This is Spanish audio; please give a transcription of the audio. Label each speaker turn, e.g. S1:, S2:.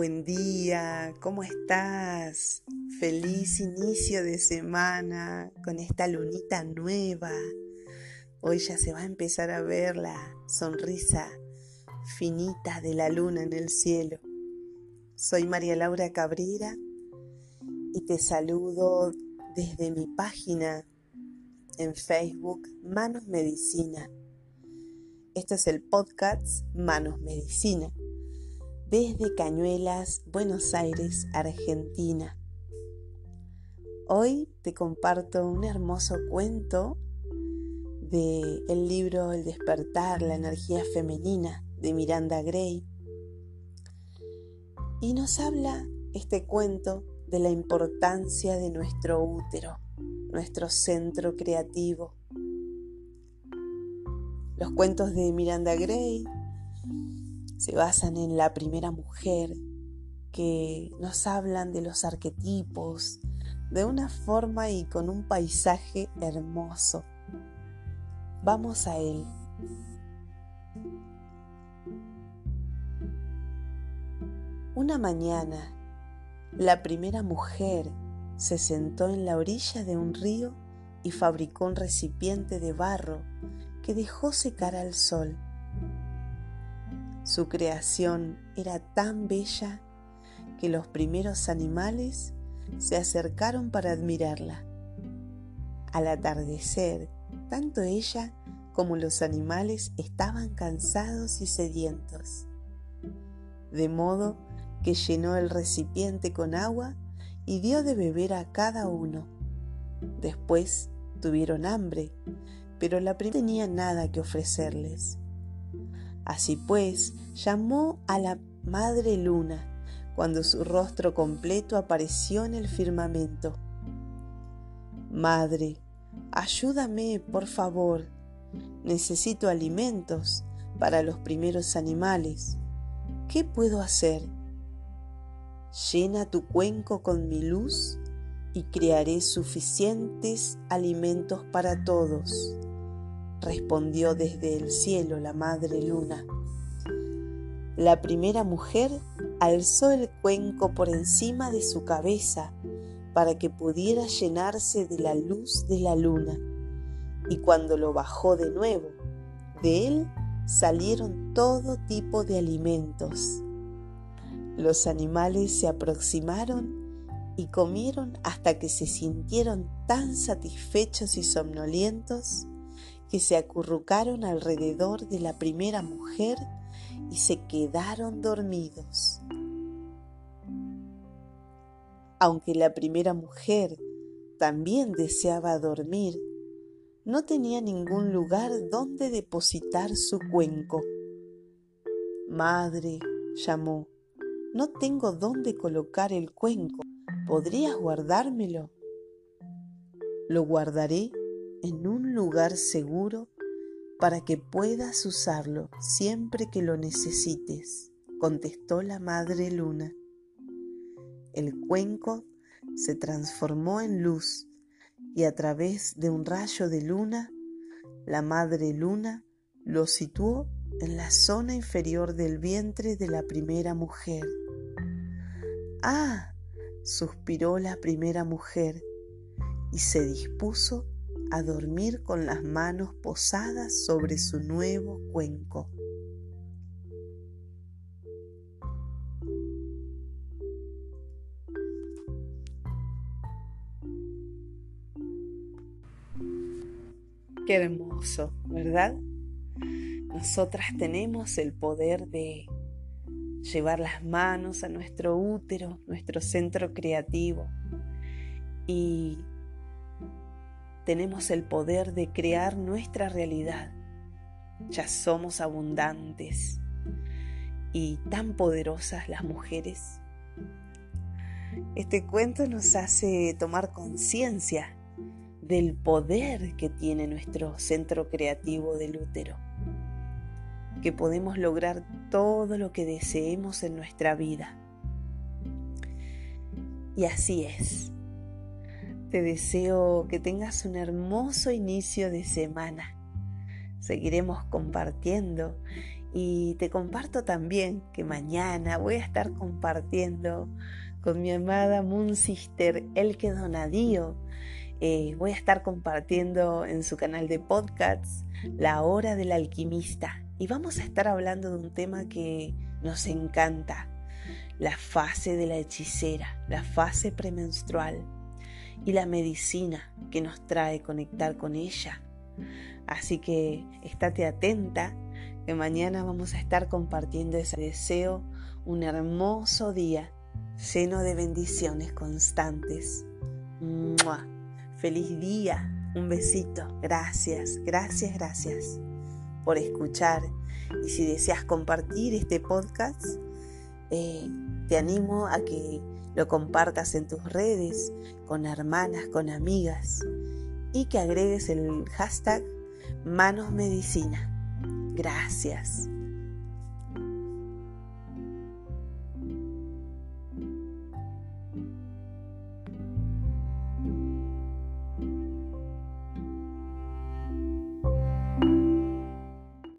S1: Buen día, ¿cómo estás? Feliz inicio de semana con esta lunita nueva. Hoy ya se va a empezar a ver la sonrisa finita de la luna en el cielo. Soy María Laura Cabrera y te saludo desde mi página en Facebook Manos Medicina. Este es el podcast Manos Medicina desde Cañuelas, Buenos Aires, Argentina. Hoy te comparto un hermoso cuento de el libro El despertar, la energía femenina de Miranda Gray. Y nos habla este cuento de la importancia de nuestro útero, nuestro centro creativo. Los cuentos de Miranda Gray se basan en la primera mujer, que nos hablan de los arquetipos de una forma y con un paisaje hermoso. Vamos a él. Una mañana, la primera mujer se sentó en la orilla de un río y fabricó un recipiente de barro que dejó secar al sol. Su creación era tan bella que los primeros animales se acercaron para admirarla. Al atardecer, tanto ella como los animales estaban cansados y sedientos, de modo que llenó el recipiente con agua y dio de beber a cada uno. Después tuvieron hambre, pero la primera tenía nada que ofrecerles. Así pues, llamó a la Madre Luna cuando su rostro completo apareció en el firmamento. Madre, ayúdame, por favor. Necesito alimentos para los primeros animales. ¿Qué puedo hacer? Llena tu cuenco con mi luz y crearé suficientes alimentos para todos respondió desde el cielo la madre luna. La primera mujer alzó el cuenco por encima de su cabeza para que pudiera llenarse de la luz de la luna, y cuando lo bajó de nuevo, de él salieron todo tipo de alimentos. Los animales se aproximaron y comieron hasta que se sintieron tan satisfechos y somnolientos que se acurrucaron alrededor de la primera mujer y se quedaron dormidos. Aunque la primera mujer también deseaba dormir, no tenía ningún lugar donde depositar su cuenco. Madre, llamó, no tengo dónde colocar el cuenco. ¿Podrías guardármelo? Lo guardaré en un lugar seguro para que puedas usarlo siempre que lo necesites, contestó la madre luna. El cuenco se transformó en luz y a través de un rayo de luna, la madre luna lo situó en la zona inferior del vientre de la primera mujer. Ah, suspiró la primera mujer y se dispuso a dormir con las manos posadas sobre su nuevo cuenco. Qué hermoso, ¿verdad? Nosotras tenemos el poder de llevar las manos a nuestro útero, nuestro centro creativo, y tenemos el poder de crear nuestra realidad. Ya somos abundantes y tan poderosas las mujeres. Este cuento nos hace tomar conciencia del poder que tiene nuestro centro creativo del útero, que podemos lograr todo lo que deseemos en nuestra vida. Y así es. Te deseo que tengas un hermoso inicio de semana. Seguiremos compartiendo Y te comparto también que mañana voy a estar compartiendo con mi amada Moon Sister Elke Donadío. Eh, voy a estar compartiendo en su canal de podcasts La Hora del Alquimista. Y vamos a estar hablando de un tema que nos encanta, la fase de la hechicera, la fase premenstrual y la medicina que nos trae conectar con ella. Así que estate atenta, que mañana vamos a estar compartiendo ese deseo, un hermoso día lleno de bendiciones constantes. Feliz día, un besito, gracias, gracias, gracias por escuchar. Y si deseas compartir este podcast, eh, te animo a que lo compartas en tus redes, con hermanas, con amigas y que agregues el hashtag Manos Medicina. Gracias.